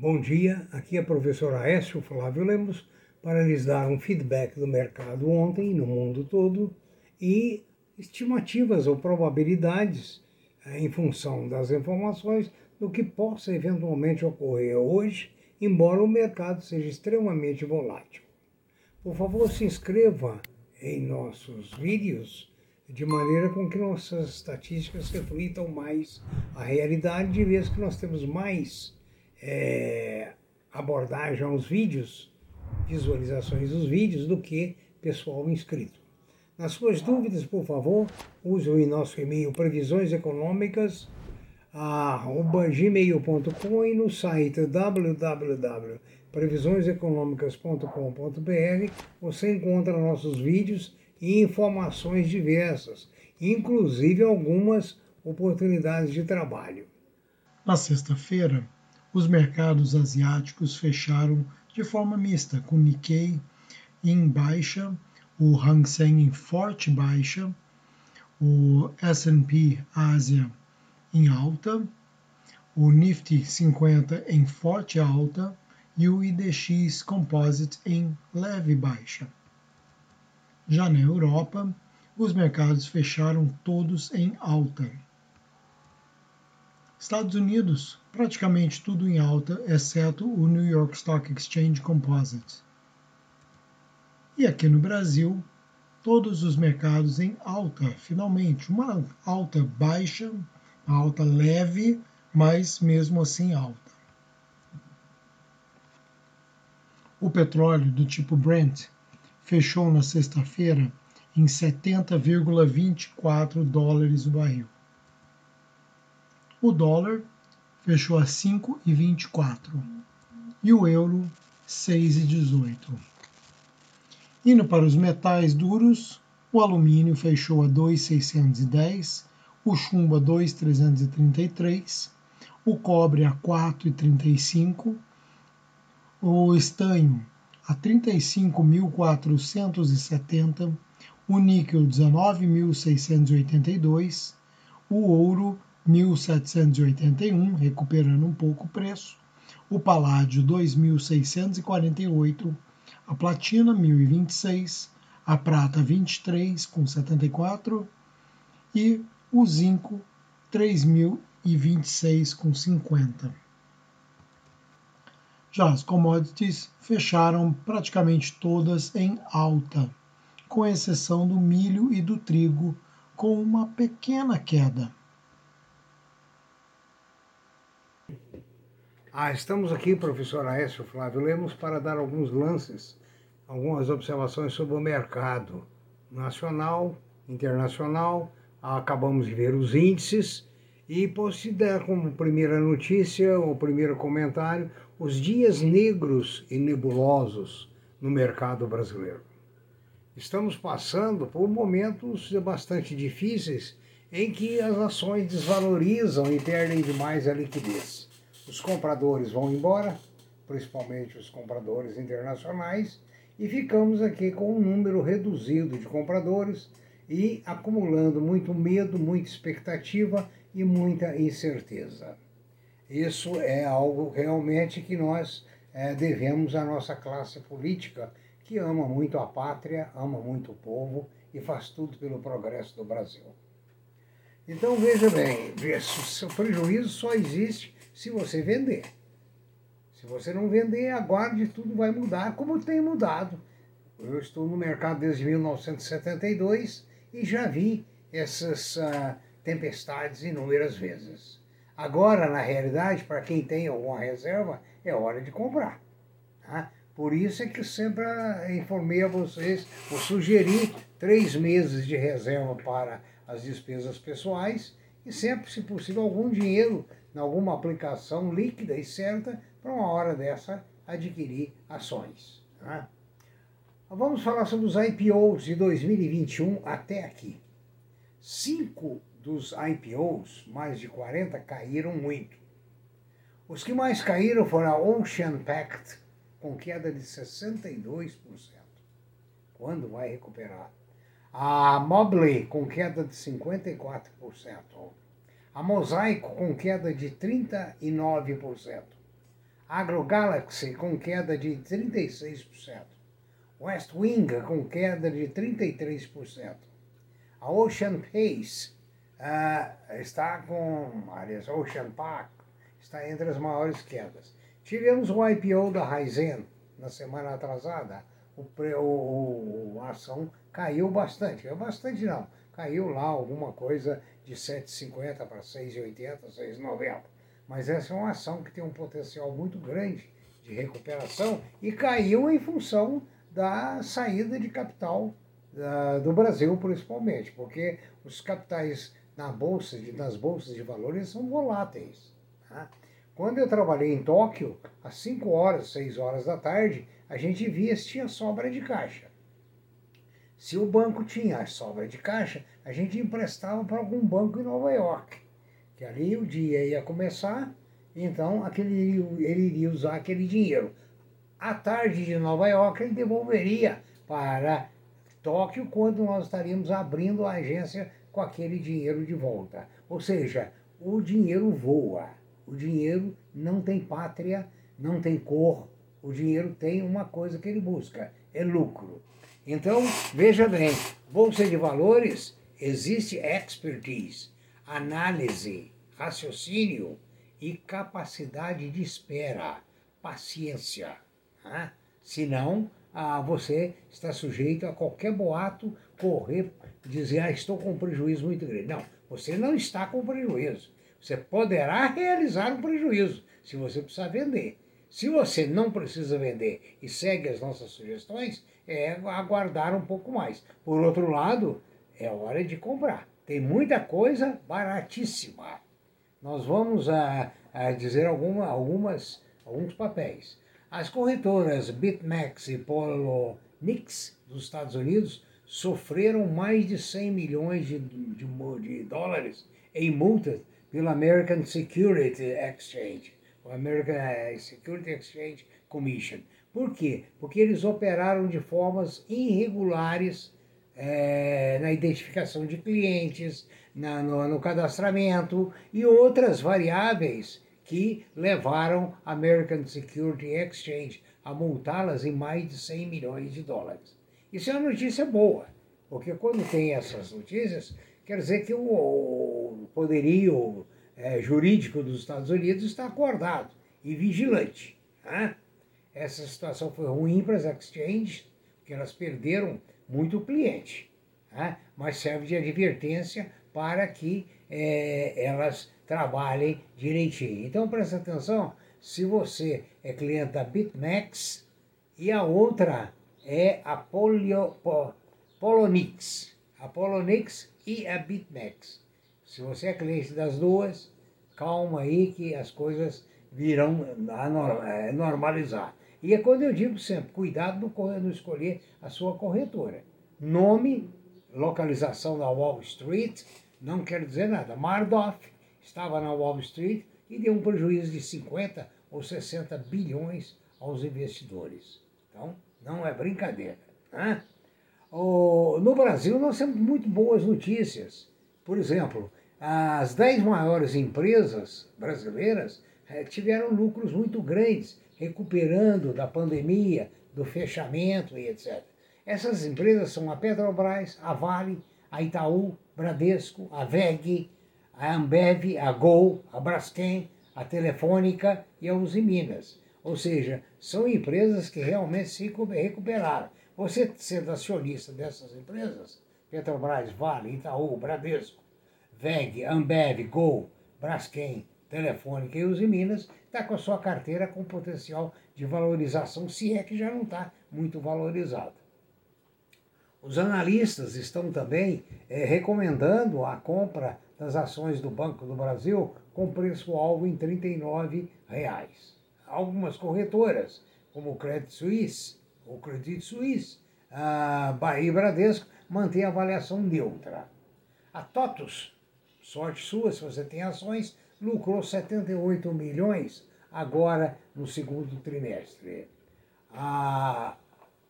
Bom dia, aqui é a professora Aécio Flávio Lemos para lhes dar um feedback do mercado ontem no mundo todo e estimativas ou probabilidades eh, em função das informações do que possa eventualmente ocorrer hoje, embora o mercado seja extremamente volátil. Por favor, se inscreva em nossos vídeos de maneira com que nossas estatísticas reflitam mais a realidade, de vez que nós temos mais é, abordagem aos vídeos, visualizações dos vídeos, do que pessoal inscrito. Nas suas dúvidas, por favor, use o nosso e-mail previsioneseconômicas@gmail.com e no site www.previsioneseconomicas.com.br você encontra nossos vídeos e informações diversas, inclusive algumas oportunidades de trabalho. Na sexta-feira, os mercados asiáticos fecharam de forma mista, com Nikkei em baixa, o Hang Seng em forte baixa, o S&P Ásia em alta, o Nifty 50 em forte alta e o IDX Composite em leve baixa. Já na Europa, os mercados fecharam todos em alta. Estados Unidos, praticamente tudo em alta, exceto o New York Stock Exchange Composite. E aqui no Brasil, todos os mercados em alta, finalmente, uma alta baixa, uma alta leve, mas mesmo assim alta. O petróleo do tipo Brent fechou na sexta-feira em 70,24 dólares o barril. O dólar fechou a 5,24 e o euro 6,18. Indo para os metais duros, o alumínio fechou a 2,610, o chumbo a 2,333, o cobre a 4,35, o estanho a 35.470, o níquel 19.682, o ouro 1.781, recuperando um pouco o preço, o paládio 2.648, a platina 1.026, a prata 23 com 74 e o zinco 3.026 com 50. Já as commodities fecharam praticamente todas em alta, com exceção do milho e do trigo, com uma pequena queda. Ah, estamos aqui, professor Aécio Flávio Lemos, para dar alguns lances, algumas observações sobre o mercado nacional, internacional. Acabamos de ver os índices e posso dar como primeira notícia, ou primeiro comentário, os dias negros e nebulosos no mercado brasileiro. Estamos passando por momentos bastante difíceis em que as ações desvalorizam e perdem demais a liquidez os compradores vão embora, principalmente os compradores internacionais, e ficamos aqui com um número reduzido de compradores e acumulando muito medo, muita expectativa e muita incerteza. Isso é algo realmente que nós é, devemos à nossa classe política, que ama muito a pátria, ama muito o povo e faz tudo pelo progresso do Brasil. Então veja bem, o prejuízo só existe se você vender. Se você não vender, aguarde, tudo vai mudar, como tem mudado. Eu estou no mercado desde 1972 e já vi essas uh, tempestades inúmeras vezes. Agora, na realidade, para quem tem alguma reserva, é hora de comprar. Tá? Por isso é que sempre informei a vocês, ou sugeri três meses de reserva para as despesas pessoais e sempre, se possível, algum dinheiro alguma aplicação líquida e certa para uma hora dessa adquirir ações. Né? Vamos falar sobre os IPOs de 2021 até aqui. Cinco dos IPOs, mais de 40, caíram muito. Os que mais caíram foram a Ocean Pact, com queda de 62%. Quando vai recuperar? A Mobley, com queda de 54%. A Mosaico com queda de 39%. AgroGalaxy com queda de 36%. West Wing com queda de 33%. A Ocean Pace uh, está com, aliás, Ocean Park está entre as maiores quedas. Tivemos o IPO da Raizen na semana atrasada. O, o, o, a ação caiu bastante. Caiu bastante não. Caiu lá alguma coisa de 7,50 para 6,80, 6,90. Mas essa é uma ação que tem um potencial muito grande de recuperação e caiu em função da saída de capital uh, do Brasil, principalmente, porque os capitais na bolsa, nas bolsas de valores são voláteis. Tá? Quando eu trabalhei em Tóquio, às 5 horas, 6 horas da tarde, a gente via se tinha sobra de caixa. Se o banco tinha sobra de caixa, a gente emprestava para algum banco em Nova York, que ali o dia ia começar, então aquele, ele iria usar aquele dinheiro. À tarde de Nova York, ele devolveria para Tóquio quando nós estaríamos abrindo a agência com aquele dinheiro de volta. Ou seja, o dinheiro voa. O dinheiro não tem pátria, não tem cor. O dinheiro tem uma coisa que ele busca: é lucro. Então, veja bem, Bolsa de Valores existe expertise, análise, raciocínio e capacidade de espera, paciência. Né? Senão, ah, você está sujeito a qualquer boato correr, dizer, ah, estou com um prejuízo muito grande. Não, você não está com prejuízo. Você poderá realizar um prejuízo se você precisar vender. Se você não precisa vender e segue as nossas sugestões, é aguardar um pouco mais. Por outro lado, é hora de comprar. Tem muita coisa baratíssima. Nós vamos a, a dizer alguma, algumas, alguns papéis. As corretoras BitMEX e Polonix dos Estados Unidos sofreram mais de 100 milhões de, de, de dólares em multas pela American Security Exchange, o American Security Exchange Commission. Por quê? Porque eles operaram de formas irregulares é, na identificação de clientes, na, no, no cadastramento e outras variáveis que levaram a American Security Exchange a multá-las em mais de 100 milhões de dólares. Isso é uma notícia boa, porque quando tem essas notícias, quer dizer que o poderio é, jurídico dos Estados Unidos está acordado e vigilante. Né? Essa situação foi ruim para as exchanges, porque elas perderam muito cliente, né? mas serve de advertência para que é, elas trabalhem direitinho. Então presta atenção, se você é cliente da BitMEX e a outra é a Polio, Polonix, a Polonix e a BitMEX. Se você é cliente das duas, calma aí que as coisas virão é, normalizar. E é quando eu digo sempre, cuidado no, no escolher a sua corretora. Nome, localização na Wall Street, não quer dizer nada. Madoff estava na Wall Street e deu um prejuízo de 50 ou 60 bilhões aos investidores. Então, não é brincadeira. Né? O, no Brasil, nós temos muito boas notícias. Por exemplo, as 10 maiores empresas brasileiras eh, tiveram lucros muito grandes recuperando da pandemia, do fechamento e etc. Essas empresas são a Petrobras, a Vale, a Itaú, Bradesco, a VEG, a Ambev, a Gol, a Braskem, a Telefônica e a Uzi Minas. Ou seja, são empresas que realmente se recuperaram. Você sendo acionista dessas empresas, Petrobras, Vale, Itaú, Bradesco, VEG, Ambev, Gol, Braskem, Telefônica e Uzi Minas, está com a sua carteira com potencial de valorização, se é que já não está muito valorizada. Os analistas estão também é, recomendando a compra das ações do Banco do Brasil com preço-alvo em 39 reais. Algumas corretoras, como o Credit Suisse, o Credit Suisse, a Bahia Bradesco, mantém a avaliação neutra. A TOTUS, sorte sua se você tem ações, lucrou 78 milhões agora no segundo trimestre.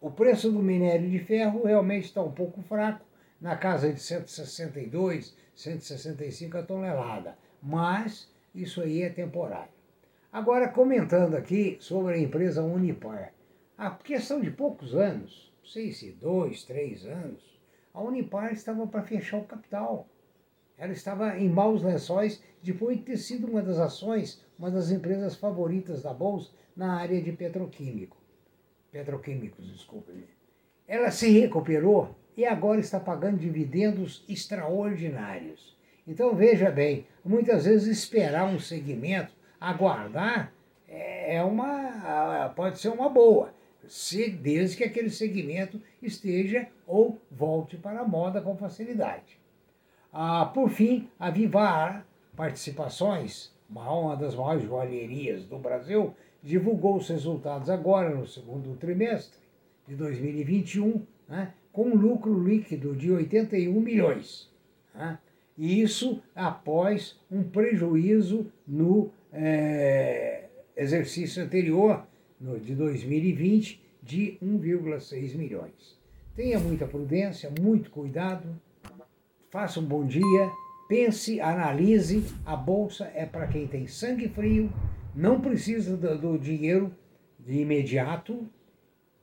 O preço do minério de ferro realmente está um pouco fraco, na casa de 162, 165 a tonelada, mas isso aí é temporário. Agora, comentando aqui sobre a empresa Unipar. A questão de poucos anos, não sei se dois, três anos, a Unipar estava para fechar o capital. Ela estava em maus lençóis depois de ter sido uma das ações, uma das empresas favoritas da Bolsa na área de petroquímico. Petroquímicos, desculpe-me. Ela se recuperou e agora está pagando dividendos extraordinários. Então veja bem, muitas vezes esperar um segmento, aguardar, é uma, pode ser uma boa, se, desde que aquele segmento esteja ou volte para a moda com facilidade. Ah, por fim, a Vivar Participações, uma das maiores joalherias do Brasil, divulgou os resultados agora no segundo trimestre de 2021, né, com lucro líquido de 81 milhões. Né, e isso após um prejuízo no é, exercício anterior, no, de 2020, de 1,6 milhões. Tenha muita prudência, muito cuidado, faça um bom dia, pense, analise. A bolsa é para quem tem sangue frio, não precisa do, do dinheiro de imediato,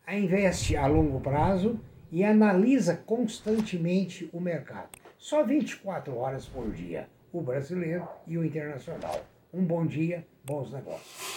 investe a longo prazo e analisa constantemente o mercado. Só 24 horas por dia, o brasileiro e o internacional. Um bom dia, bons negócios.